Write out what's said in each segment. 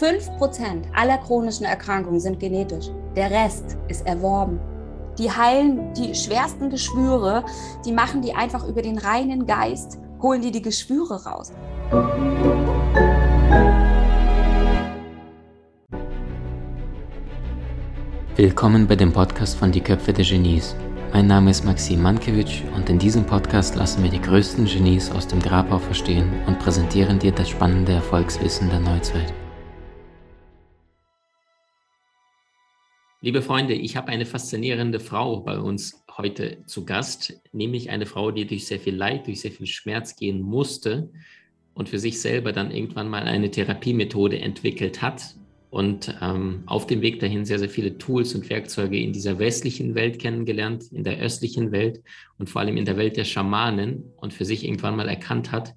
5% aller chronischen Erkrankungen sind genetisch. Der Rest ist erworben. Die heilen die schwersten Geschwüre, die machen die einfach über den reinen Geist, holen die die Geschwüre raus. Willkommen bei dem Podcast von Die Köpfe der Genies. Mein Name ist Maxim Mankewitsch und in diesem Podcast lassen wir die größten Genies aus dem Grabau verstehen und präsentieren dir das spannende Erfolgswissen der Neuzeit. Liebe Freunde, ich habe eine faszinierende Frau bei uns heute zu Gast, nämlich eine Frau, die durch sehr viel Leid, durch sehr viel Schmerz gehen musste und für sich selber dann irgendwann mal eine Therapiemethode entwickelt hat und ähm, auf dem Weg dahin sehr, sehr viele Tools und Werkzeuge in dieser westlichen Welt kennengelernt, in der östlichen Welt und vor allem in der Welt der Schamanen und für sich irgendwann mal erkannt hat,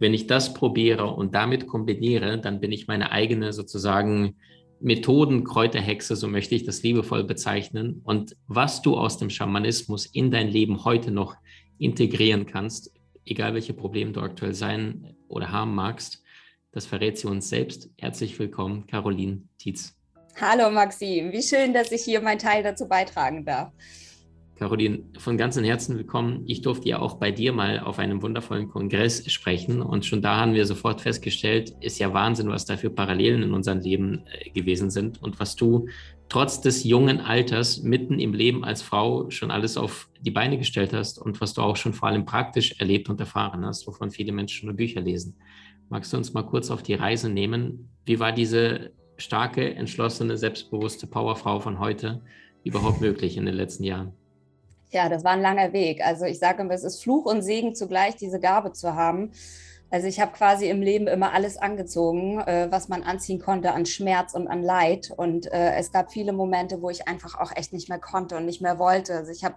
wenn ich das probiere und damit kombiniere, dann bin ich meine eigene sozusagen Methoden, Kräuterhexe, so möchte ich das liebevoll bezeichnen. Und was du aus dem Schamanismus in dein Leben heute noch integrieren kannst, egal welche Probleme du aktuell sein oder haben magst, das verrät sie uns selbst. Herzlich willkommen, Caroline Tietz. Hallo Maxim, wie schön, dass ich hier meinen Teil dazu beitragen darf. Caroline, von ganzem Herzen willkommen. Ich durfte ja auch bei dir mal auf einem wundervollen Kongress sprechen und schon da haben wir sofort festgestellt, ist ja Wahnsinn, was da für Parallelen in unserem Leben äh, gewesen sind und was du trotz des jungen Alters mitten im Leben als Frau schon alles auf die Beine gestellt hast und was du auch schon vor allem praktisch erlebt und erfahren hast, wovon viele Menschen nur Bücher lesen. Magst du uns mal kurz auf die Reise nehmen? Wie war diese starke, entschlossene, selbstbewusste Powerfrau von heute überhaupt möglich in den letzten Jahren? Ja, das war ein langer Weg. Also ich sage immer, es ist Fluch und Segen zugleich, diese Gabe zu haben. Also ich habe quasi im Leben immer alles angezogen, äh, was man anziehen konnte an Schmerz und an Leid. Und äh, es gab viele Momente, wo ich einfach auch echt nicht mehr konnte und nicht mehr wollte. Also ich habe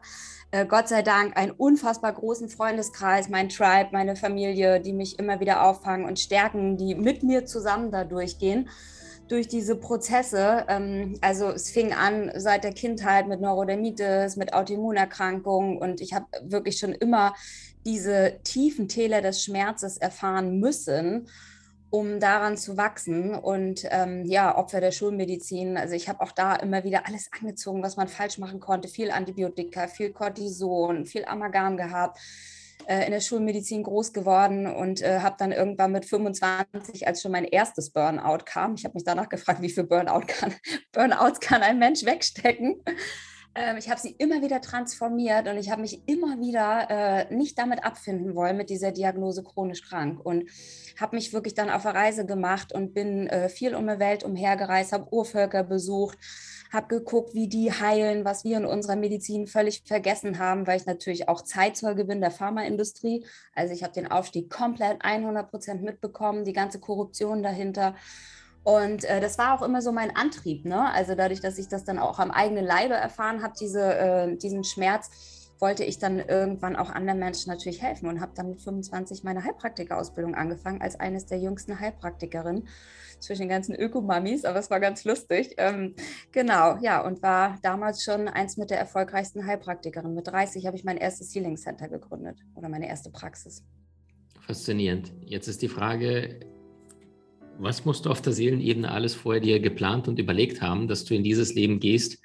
äh, Gott sei Dank einen unfassbar großen Freundeskreis, mein Tribe, meine Familie, die mich immer wieder auffangen und stärken, die mit mir zusammen da durchgehen durch diese Prozesse. Ähm, also es fing an seit der Kindheit mit Neurodermitis, mit Autoimmunerkrankungen und ich habe wirklich schon immer diese tiefen Täler des Schmerzes erfahren müssen, um daran zu wachsen. Und ähm, ja, Opfer der Schulmedizin. Also ich habe auch da immer wieder alles angezogen, was man falsch machen konnte. Viel Antibiotika, viel Cortison, viel Amalgam gehabt äh, in der Schulmedizin groß geworden und äh, habe dann irgendwann mit 25, als schon mein erstes Burnout kam, ich habe mich danach gefragt, wie viel Burnout kann, Burnouts kann ein Mensch wegstecken. Ähm, ich habe sie immer wieder transformiert und ich habe mich immer wieder äh, nicht damit abfinden wollen mit dieser Diagnose chronisch krank und habe mich wirklich dann auf eine Reise gemacht und bin äh, viel um die Welt umhergereist, habe Urvölker besucht, habe geguckt, wie die heilen, was wir in unserer Medizin völlig vergessen haben, weil ich natürlich auch Zeitzeuge bin der Pharmaindustrie. Also ich habe den Aufstieg komplett 100 Prozent mitbekommen, die ganze Korruption dahinter. Und äh, das war auch immer so mein Antrieb. Ne? Also dadurch, dass ich das dann auch am eigenen Leibe erfahren habe, diese, äh, diesen Schmerz, wollte ich dann irgendwann auch anderen Menschen natürlich helfen und habe dann mit 25 meine Heilpraktikerausbildung angefangen als eines der jüngsten Heilpraktikerinnen zwischen den ganzen Ökomamis, aber es war ganz lustig. Ähm, genau, ja, und war damals schon eins mit der erfolgreichsten Heilpraktikerinnen. Mit 30 habe ich mein erstes Healing Center gegründet oder meine erste Praxis. Faszinierend. Jetzt ist die Frage, was musst du auf der Seelenebene alles vorher dir geplant und überlegt haben, dass du in dieses Leben gehst,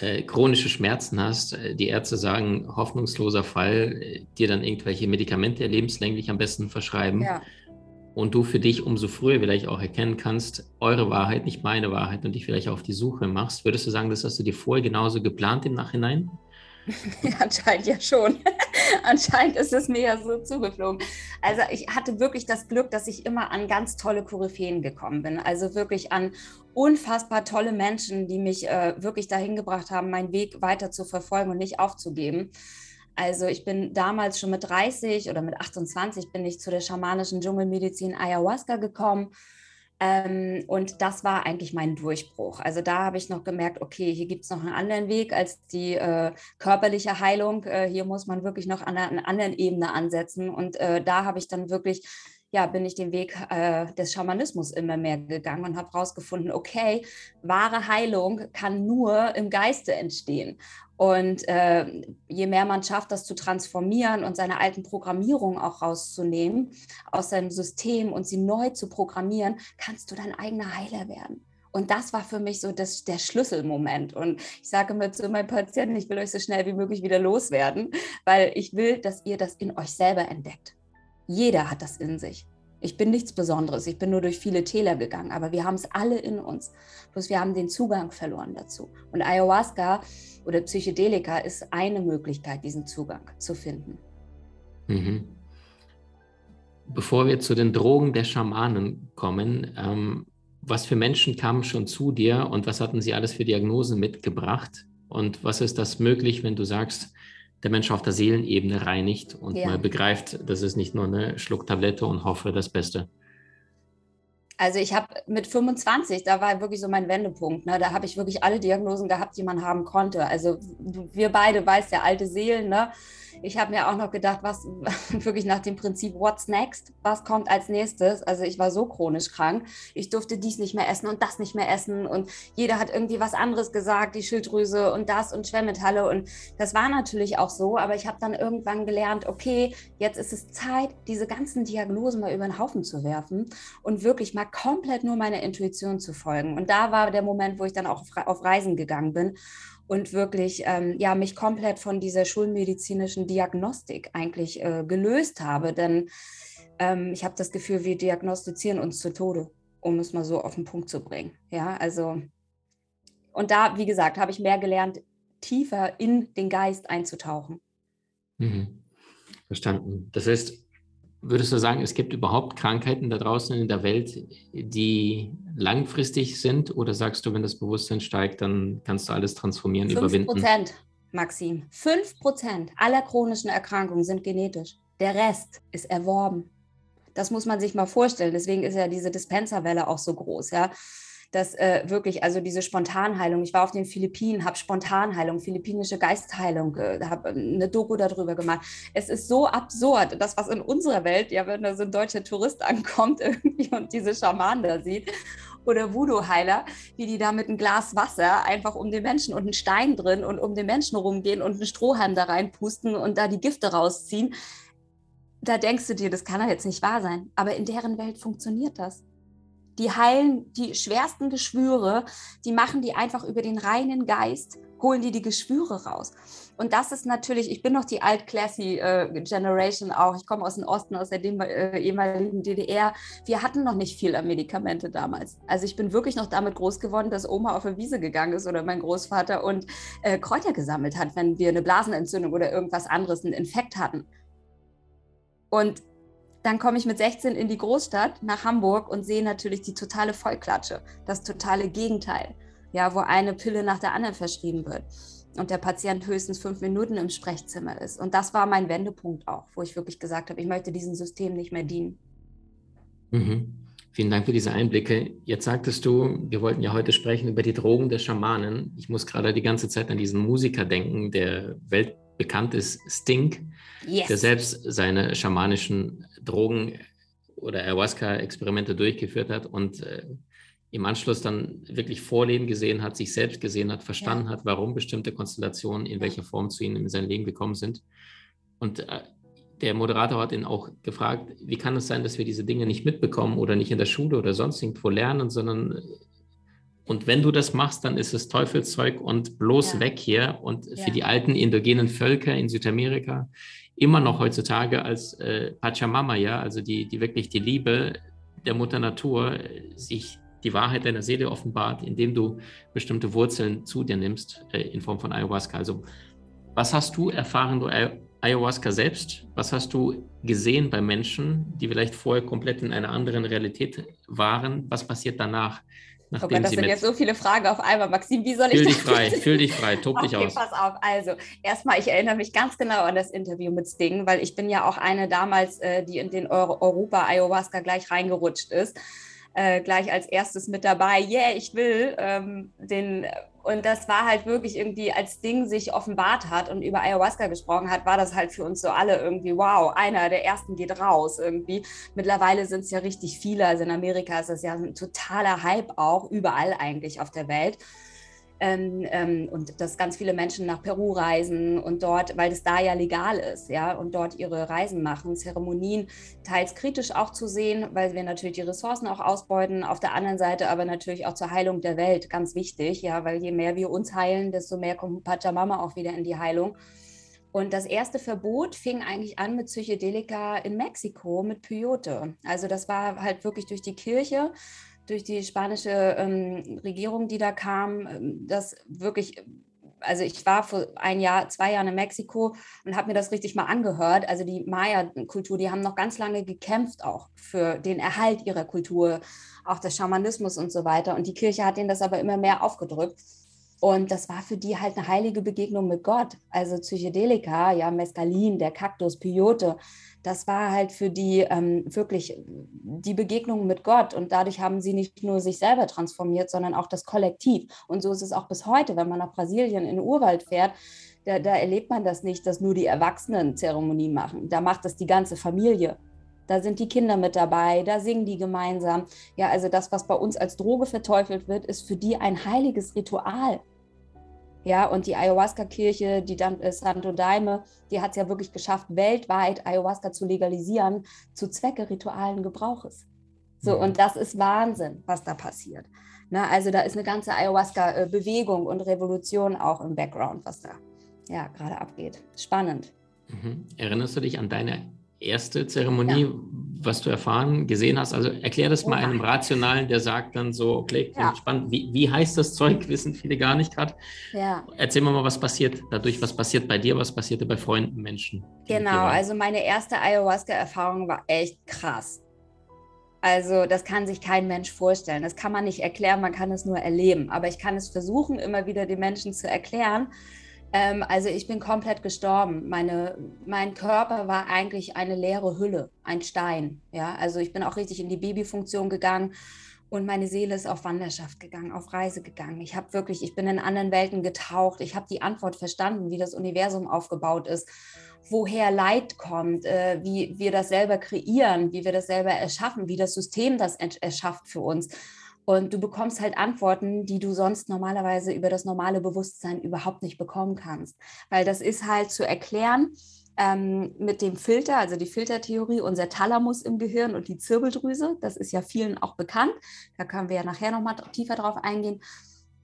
äh, chronische Schmerzen hast, äh, die Ärzte sagen, hoffnungsloser Fall, äh, dir dann irgendwelche Medikamente lebenslänglich am besten verschreiben. Ja. Und du für dich umso früher vielleicht auch erkennen kannst, eure Wahrheit, nicht meine Wahrheit und dich vielleicht auf die Suche machst. Würdest du sagen, das hast du dir vorher genauso geplant im Nachhinein? Anscheinend ja schon. Anscheinend ist es mir ja so zugeflogen. Also ich hatte wirklich das Glück, dass ich immer an ganz tolle Koryphäen gekommen bin. Also wirklich an unfassbar tolle Menschen, die mich äh, wirklich dahin gebracht haben, meinen Weg weiter zu verfolgen und nicht aufzugeben. Also ich bin damals schon mit 30 oder mit 28 bin ich zu der schamanischen Dschungelmedizin Ayahuasca gekommen ähm, und das war eigentlich mein Durchbruch. Also da habe ich noch gemerkt, okay, hier gibt es noch einen anderen Weg als die äh, körperliche Heilung. Äh, hier muss man wirklich noch an einer, einer anderen Ebene ansetzen. Und äh, da habe ich dann wirklich ja, bin ich den Weg äh, des Schamanismus immer mehr gegangen und habe herausgefunden, okay, wahre Heilung kann nur im Geiste entstehen. Und äh, je mehr man schafft, das zu transformieren und seine alten Programmierungen auch rauszunehmen aus seinem System und sie neu zu programmieren, kannst du dein eigener Heiler werden. Und das war für mich so das, der Schlüsselmoment. Und ich sage immer zu meinen Patienten, ich will euch so schnell wie möglich wieder loswerden, weil ich will, dass ihr das in euch selber entdeckt. Jeder hat das in sich. Ich bin nichts Besonderes. Ich bin nur durch viele Täler gegangen, aber wir haben es alle in uns. Bloß wir haben den Zugang verloren dazu. Und Ayahuasca oder Psychedelika ist eine Möglichkeit, diesen Zugang zu finden. Mhm. Bevor wir zu den Drogen der Schamanen kommen, ähm, was für Menschen kamen schon zu dir und was hatten sie alles für Diagnosen mitgebracht? Und was ist das möglich, wenn du sagst, der Mensch auf der Seelenebene reinigt und ja. mal begreift, das ist nicht nur eine Schlucktablette und hoffe das Beste. Also ich habe mit 25, da war wirklich so mein Wendepunkt. Ne? Da habe ich wirklich alle Diagnosen gehabt, die man haben konnte. Also wir beide, weißt ja, alte Seelen, ne? Ich habe mir auch noch gedacht, was wirklich nach dem Prinzip What's next? Was kommt als nächstes? Also ich war so chronisch krank. Ich durfte dies nicht mehr essen und das nicht mehr essen und jeder hat irgendwie was anderes gesagt, die Schilddrüse und das und Schwermetalle und das war natürlich auch so, aber ich habe dann irgendwann gelernt, okay, jetzt ist es Zeit, diese ganzen Diagnosen mal über den Haufen zu werfen und wirklich mal komplett nur meiner Intuition zu folgen. Und da war der Moment, wo ich dann auch auf Reisen gegangen bin und wirklich ähm, ja, mich komplett von dieser schulmedizinischen Diagnostik eigentlich äh, gelöst habe. Denn ähm, ich habe das Gefühl, wir diagnostizieren uns zu Tode, um es mal so auf den Punkt zu bringen. Ja, also, und da, wie gesagt, habe ich mehr gelernt, tiefer in den Geist einzutauchen. Mhm. Verstanden. Das heißt, Würdest du sagen, es gibt überhaupt Krankheiten da draußen in der Welt, die langfristig sind? Oder sagst du, wenn das Bewusstsein steigt, dann kannst du alles transformieren, 5%, überwinden? 5 Prozent, Maxim. 5 Prozent aller chronischen Erkrankungen sind genetisch. Der Rest ist erworben. Das muss man sich mal vorstellen. Deswegen ist ja diese Dispenserwelle auch so groß. Ja? Dass äh, wirklich, also diese Spontanheilung, ich war auf den Philippinen, habe Spontanheilung, philippinische Geistheilung, äh, habe ähm, eine Doku darüber gemacht. Es ist so absurd, das, was in unserer Welt, ja, wenn da so ein deutscher Tourist ankommt irgendwie und diese Schamanen da sieht, oder Voodoo-Heiler, wie die da mit einem Glas Wasser einfach um den Menschen und einen Stein drin und um den Menschen rumgehen und einen Strohhalm da reinpusten und da die Gifte rausziehen. Da denkst du dir, das kann doch jetzt nicht wahr sein. Aber in deren Welt funktioniert das die heilen die schwersten Geschwüre, die machen die einfach über den reinen Geist, holen die die Geschwüre raus. Und das ist natürlich, ich bin noch die alt-classy äh, Generation auch, ich komme aus dem Osten, aus der äh, ehemaligen DDR. Wir hatten noch nicht viel an Medikamente damals. Also ich bin wirklich noch damit groß geworden, dass Oma auf eine Wiese gegangen ist oder mein Großvater und äh, Kräuter gesammelt hat, wenn wir eine Blasenentzündung oder irgendwas anderes, einen Infekt hatten. Und dann komme ich mit 16 in die Großstadt nach Hamburg und sehe natürlich die totale Vollklatsche, das totale Gegenteil, ja, wo eine Pille nach der anderen verschrieben wird und der Patient höchstens fünf Minuten im Sprechzimmer ist. Und das war mein Wendepunkt auch, wo ich wirklich gesagt habe, ich möchte diesem System nicht mehr dienen. Mhm. Vielen Dank für diese Einblicke. Jetzt sagtest du, wir wollten ja heute sprechen über die Drogen der Schamanen. Ich muss gerade die ganze Zeit an diesen Musiker denken, der weltbekannt ist, Sting, yes. der selbst seine schamanischen Drogen oder Ayahuasca-Experimente durchgeführt hat und äh, im Anschluss dann wirklich Vorleben gesehen hat, sich selbst gesehen hat, verstanden ja. hat, warum bestimmte Konstellationen in welcher Form zu ihm in sein Leben gekommen sind. Und äh, der Moderator hat ihn auch gefragt, wie kann es sein, dass wir diese Dinge nicht mitbekommen oder nicht in der Schule oder sonst irgendwo lernen, sondern äh, und wenn du das machst, dann ist es Teufelszeug und bloß ja. weg hier. Und ja. für die alten indogenen Völker in Südamerika immer noch heutzutage als äh, Pachamama, ja, also die, die wirklich die Liebe der Mutter Natur äh, sich die Wahrheit deiner Seele offenbart, indem du bestimmte Wurzeln zu dir nimmst äh, in Form von Ayahuasca. Also was hast du erfahren durch Ayahuasca selbst? Was hast du gesehen bei Menschen, die vielleicht vorher komplett in einer anderen Realität waren? Was passiert danach? Nachdem oh Gott, das sind jetzt so viele Fragen auf einmal. Maxim, wie soll ich fühl das? Dich frei, fühl dich frei, tob okay, dich aus. pass auf. Also, erstmal, ich erinnere mich ganz genau an das Interview mit Sting, weil ich bin ja auch eine damals, äh, die in den Euro Europa Ayahuasca gleich reingerutscht ist. Äh, gleich als erstes mit dabei. Yeah, ich will ähm, den Und das war halt wirklich irgendwie, als Ding sich offenbart hat und über Ayahuasca gesprochen hat, war das halt für uns so alle irgendwie, wow, einer der ersten geht raus irgendwie. Mittlerweile sind es ja richtig viele. Also in Amerika ist das ja ein totaler Hype auch, überall eigentlich auf der Welt. Ähm, ähm, und dass ganz viele Menschen nach Peru reisen und dort, weil es da ja legal ist, ja, und dort ihre Reisen machen, Zeremonien teils kritisch auch zu sehen, weil wir natürlich die Ressourcen auch ausbeuten, auf der anderen Seite aber natürlich auch zur Heilung der Welt ganz wichtig, ja, weil je mehr wir uns heilen, desto mehr kommt Pachamama auch wieder in die Heilung. Und das erste Verbot fing eigentlich an mit Psychedelika in Mexiko, mit Peyote. Also das war halt wirklich durch die Kirche durch die spanische ähm, Regierung, die da kam, ähm, das wirklich, also ich war vor ein Jahr, zwei Jahren in Mexiko und habe mir das richtig mal angehört. Also die Maya-Kultur, die haben noch ganz lange gekämpft auch für den Erhalt ihrer Kultur, auch des Schamanismus und so weiter. Und die Kirche hat ihnen das aber immer mehr aufgedrückt. Und das war für die halt eine heilige Begegnung mit Gott. Also Psychedelika, ja, Mescalin, der Kaktus, Peyote, das war halt für die ähm, wirklich die Begegnung mit Gott. Und dadurch haben sie nicht nur sich selber transformiert, sondern auch das Kollektiv. Und so ist es auch bis heute, wenn man nach Brasilien in den Urwald fährt. Da, da erlebt man das nicht, dass nur die Erwachsenen Zeremonien machen. Da macht das die ganze Familie. Da sind die Kinder mit dabei, da singen die gemeinsam. Ja, also das, was bei uns als Droge verteufelt wird, ist für die ein heiliges Ritual. Ja, und die Ayahuasca-Kirche, die dann, äh, Santo Daime, die hat es ja wirklich geschafft, weltweit Ayahuasca zu legalisieren, zu Zwecke ritualen Gebrauches. So, mhm. und das ist Wahnsinn, was da passiert. Na, also da ist eine ganze Ayahuasca-Bewegung und Revolution auch im Background, was da ja gerade abgeht. Spannend. Mhm. Erinnerst du dich an deine erste Zeremonie, ja. was du erfahren, gesehen hast? Also erklär das mal einem Rationalen, der sagt dann so, okay, ja. spannend, wie, wie heißt das Zeug, wissen viele gar nicht gerade. Ja. Erzähl mal, was passiert dadurch, was passiert bei dir, was passierte bei Freunden, Menschen? Genau, also meine erste Ayahuasca-Erfahrung war echt krass. Also das kann sich kein Mensch vorstellen. Das kann man nicht erklären, man kann es nur erleben. Aber ich kann es versuchen, immer wieder den Menschen zu erklären, ähm, also ich bin komplett gestorben. Meine, mein Körper war eigentlich eine leere Hülle, ein Stein. Ja, also ich bin auch richtig in die Babyfunktion gegangen und meine Seele ist auf Wanderschaft gegangen, auf Reise gegangen. Ich habe wirklich, ich bin in anderen Welten getaucht. Ich habe die Antwort verstanden, wie das Universum aufgebaut ist, woher Leid kommt, äh, wie wir das selber kreieren, wie wir das selber erschaffen, wie das System das erschafft für uns. Und du bekommst halt Antworten, die du sonst normalerweise über das normale Bewusstsein überhaupt nicht bekommen kannst. Weil das ist halt zu erklären ähm, mit dem Filter, also die Filtertheorie, unser Thalamus im Gehirn und die Zirbeldrüse, das ist ja vielen auch bekannt, da können wir ja nachher nochmal tiefer drauf eingehen,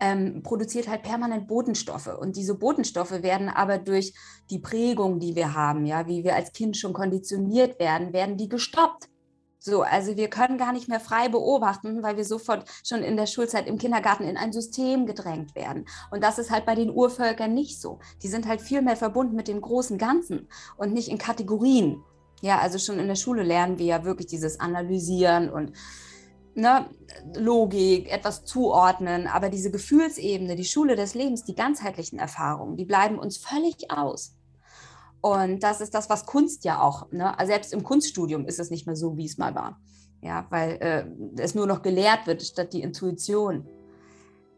ähm, produziert halt permanent Botenstoffe. Und diese Botenstoffe werden aber durch die Prägung, die wir haben, ja, wie wir als Kind schon konditioniert werden, werden die gestoppt. So, also wir können gar nicht mehr frei beobachten, weil wir sofort schon in der Schulzeit im Kindergarten in ein System gedrängt werden. Und das ist halt bei den Urvölkern nicht so. Die sind halt viel mehr verbunden mit dem großen Ganzen und nicht in Kategorien. Ja, also schon in der Schule lernen wir ja wirklich dieses Analysieren und ne, Logik, etwas zuordnen. Aber diese Gefühlsebene, die Schule des Lebens, die ganzheitlichen Erfahrungen, die bleiben uns völlig aus. Und das ist das, was Kunst ja auch, ne? Also selbst im Kunststudium ist es nicht mehr so, wie es mal war. Ja, weil äh, es nur noch gelehrt wird, statt die Intuition,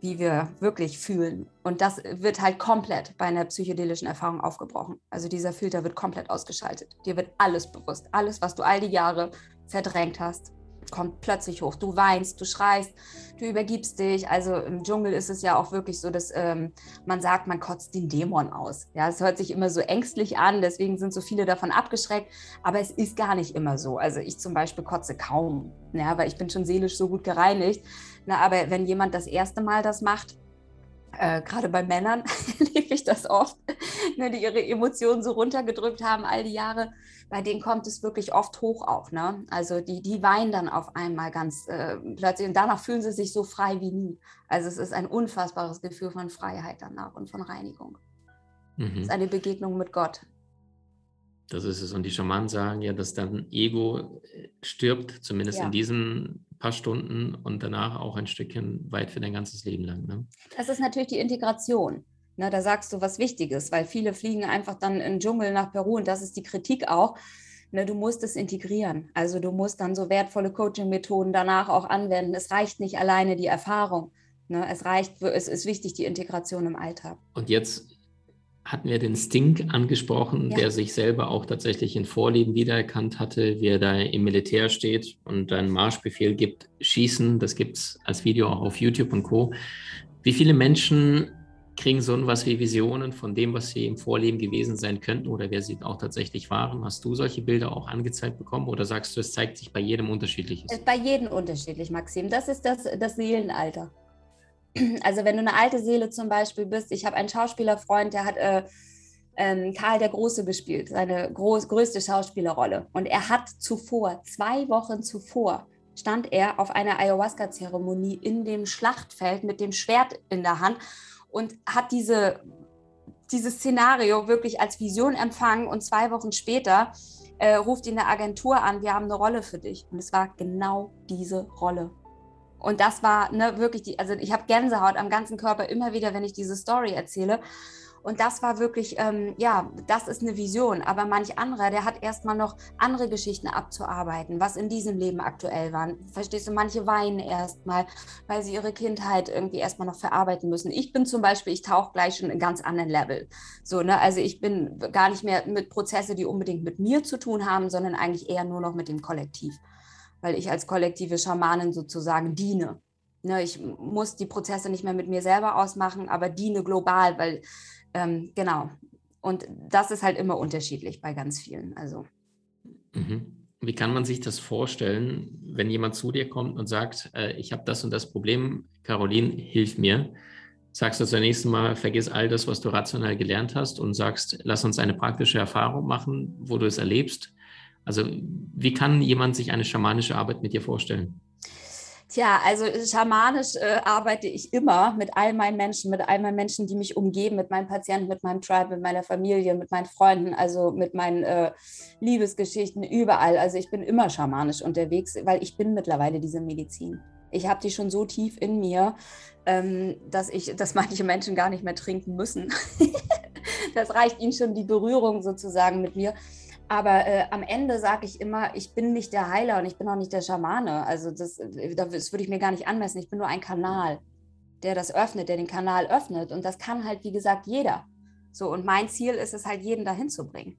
wie wir wirklich fühlen. Und das wird halt komplett bei einer psychedelischen Erfahrung aufgebrochen. Also dieser Filter wird komplett ausgeschaltet. Dir wird alles bewusst. Alles, was du all die Jahre verdrängt hast, kommt plötzlich hoch. Du weinst, du schreist, du übergibst dich. Also im Dschungel ist es ja auch wirklich so, dass ähm, man sagt, man kotzt den Dämon aus. Ja, es hört sich immer so ängstlich an, deswegen sind so viele davon abgeschreckt. Aber es ist gar nicht immer so. Also ich zum Beispiel kotze kaum, ja, weil ich bin schon seelisch so gut gereinigt. Na, aber wenn jemand das erste Mal das macht, äh, gerade bei Männern erlebe ich das oft, ne, die ihre Emotionen so runtergedrückt haben all die Jahre bei denen kommt es wirklich oft hoch auch. Ne? Also die, die weinen dann auf einmal ganz äh, plötzlich und danach fühlen sie sich so frei wie nie. Also es ist ein unfassbares Gefühl von Freiheit danach und von Reinigung. Mhm. Es ist eine Begegnung mit Gott. Das ist es. Und die Schamanen sagen ja, dass dann Ego äh, stirbt, zumindest ja. in diesen paar Stunden und danach auch ein Stückchen weit für dein ganzes Leben lang. Ne? Das ist natürlich die Integration. Na, da sagst du was Wichtiges, weil viele fliegen einfach dann in den Dschungel nach Peru und das ist die Kritik auch. Ne, du musst es integrieren. Also du musst dann so wertvolle Coaching-Methoden danach auch anwenden. Es reicht nicht alleine die Erfahrung. Ne? Es reicht, es ist wichtig, die Integration im Alltag. Und jetzt hatten wir den Stink angesprochen, ja. der sich selber auch tatsächlich in Vorleben wiedererkannt hatte, wie er da im Militär steht und einen Marschbefehl gibt, schießen. Das gibt es als Video auch auf YouTube und Co. Wie viele Menschen kriegen so etwas wie Visionen von dem, was sie im Vorleben gewesen sein könnten oder wer sie auch tatsächlich waren? Hast du solche Bilder auch angezeigt bekommen oder sagst du, es zeigt sich bei jedem unterschiedliches? Bei jedem unterschiedlich, Maxim. Das ist das, das Seelenalter. Also wenn du eine alte Seele zum Beispiel bist, ich habe einen Schauspielerfreund, der hat äh, ähm, Karl der Große gespielt, seine groß, größte Schauspielerrolle. Und er hat zuvor, zwei Wochen zuvor, stand er auf einer Ayahuasca-Zeremonie in dem Schlachtfeld mit dem Schwert in der Hand und hat diese, dieses Szenario wirklich als Vision empfangen. Und zwei Wochen später äh, ruft ihn eine Agentur an, wir haben eine Rolle für dich. Und es war genau diese Rolle. Und das war ne, wirklich die, also ich habe Gänsehaut am ganzen Körper immer wieder, wenn ich diese Story erzähle. Und das war wirklich, ähm, ja, das ist eine Vision. Aber manch anderer, der hat erstmal noch andere Geschichten abzuarbeiten, was in diesem Leben aktuell war. Verstehst du, manche weinen erstmal, weil sie ihre Kindheit irgendwie erstmal noch verarbeiten müssen. Ich bin zum Beispiel, ich tauche gleich schon in ganz anderen Level. So, ne? Also ich bin gar nicht mehr mit Prozesse, die unbedingt mit mir zu tun haben, sondern eigentlich eher nur noch mit dem Kollektiv weil ich als kollektive Schamanin sozusagen diene. Ne, ich muss die Prozesse nicht mehr mit mir selber ausmachen, aber diene global, weil ähm, genau. Und das ist halt immer unterschiedlich bei ganz vielen. Also. Mhm. Wie kann man sich das vorstellen, wenn jemand zu dir kommt und sagt, äh, ich habe das und das Problem, Caroline, hilf mir? Sagst du zunächst mal, vergiss all das, was du rational gelernt hast und sagst, lass uns eine praktische Erfahrung machen, wo du es erlebst. Also wie kann jemand sich eine schamanische Arbeit mit dir vorstellen? Tja, also schamanisch äh, arbeite ich immer mit all meinen Menschen, mit all meinen Menschen, die mich umgeben, mit meinen Patienten, mit meinem Tribe, mit meiner Familie, mit meinen Freunden, also mit meinen äh, Liebesgeschichten, überall. Also ich bin immer schamanisch unterwegs, weil ich bin mittlerweile diese Medizin. Ich habe die schon so tief in mir, ähm, dass ich, dass manche Menschen gar nicht mehr trinken müssen. das reicht ihnen schon die Berührung sozusagen mit mir. Aber äh, am Ende sage ich immer, ich bin nicht der Heiler und ich bin auch nicht der Schamane. Also das, äh, das würde ich mir gar nicht anmessen. Ich bin nur ein Kanal, der das öffnet, der den Kanal öffnet. Und das kann halt, wie gesagt, jeder. So, und mein Ziel ist es halt, jeden dahin zu bringen.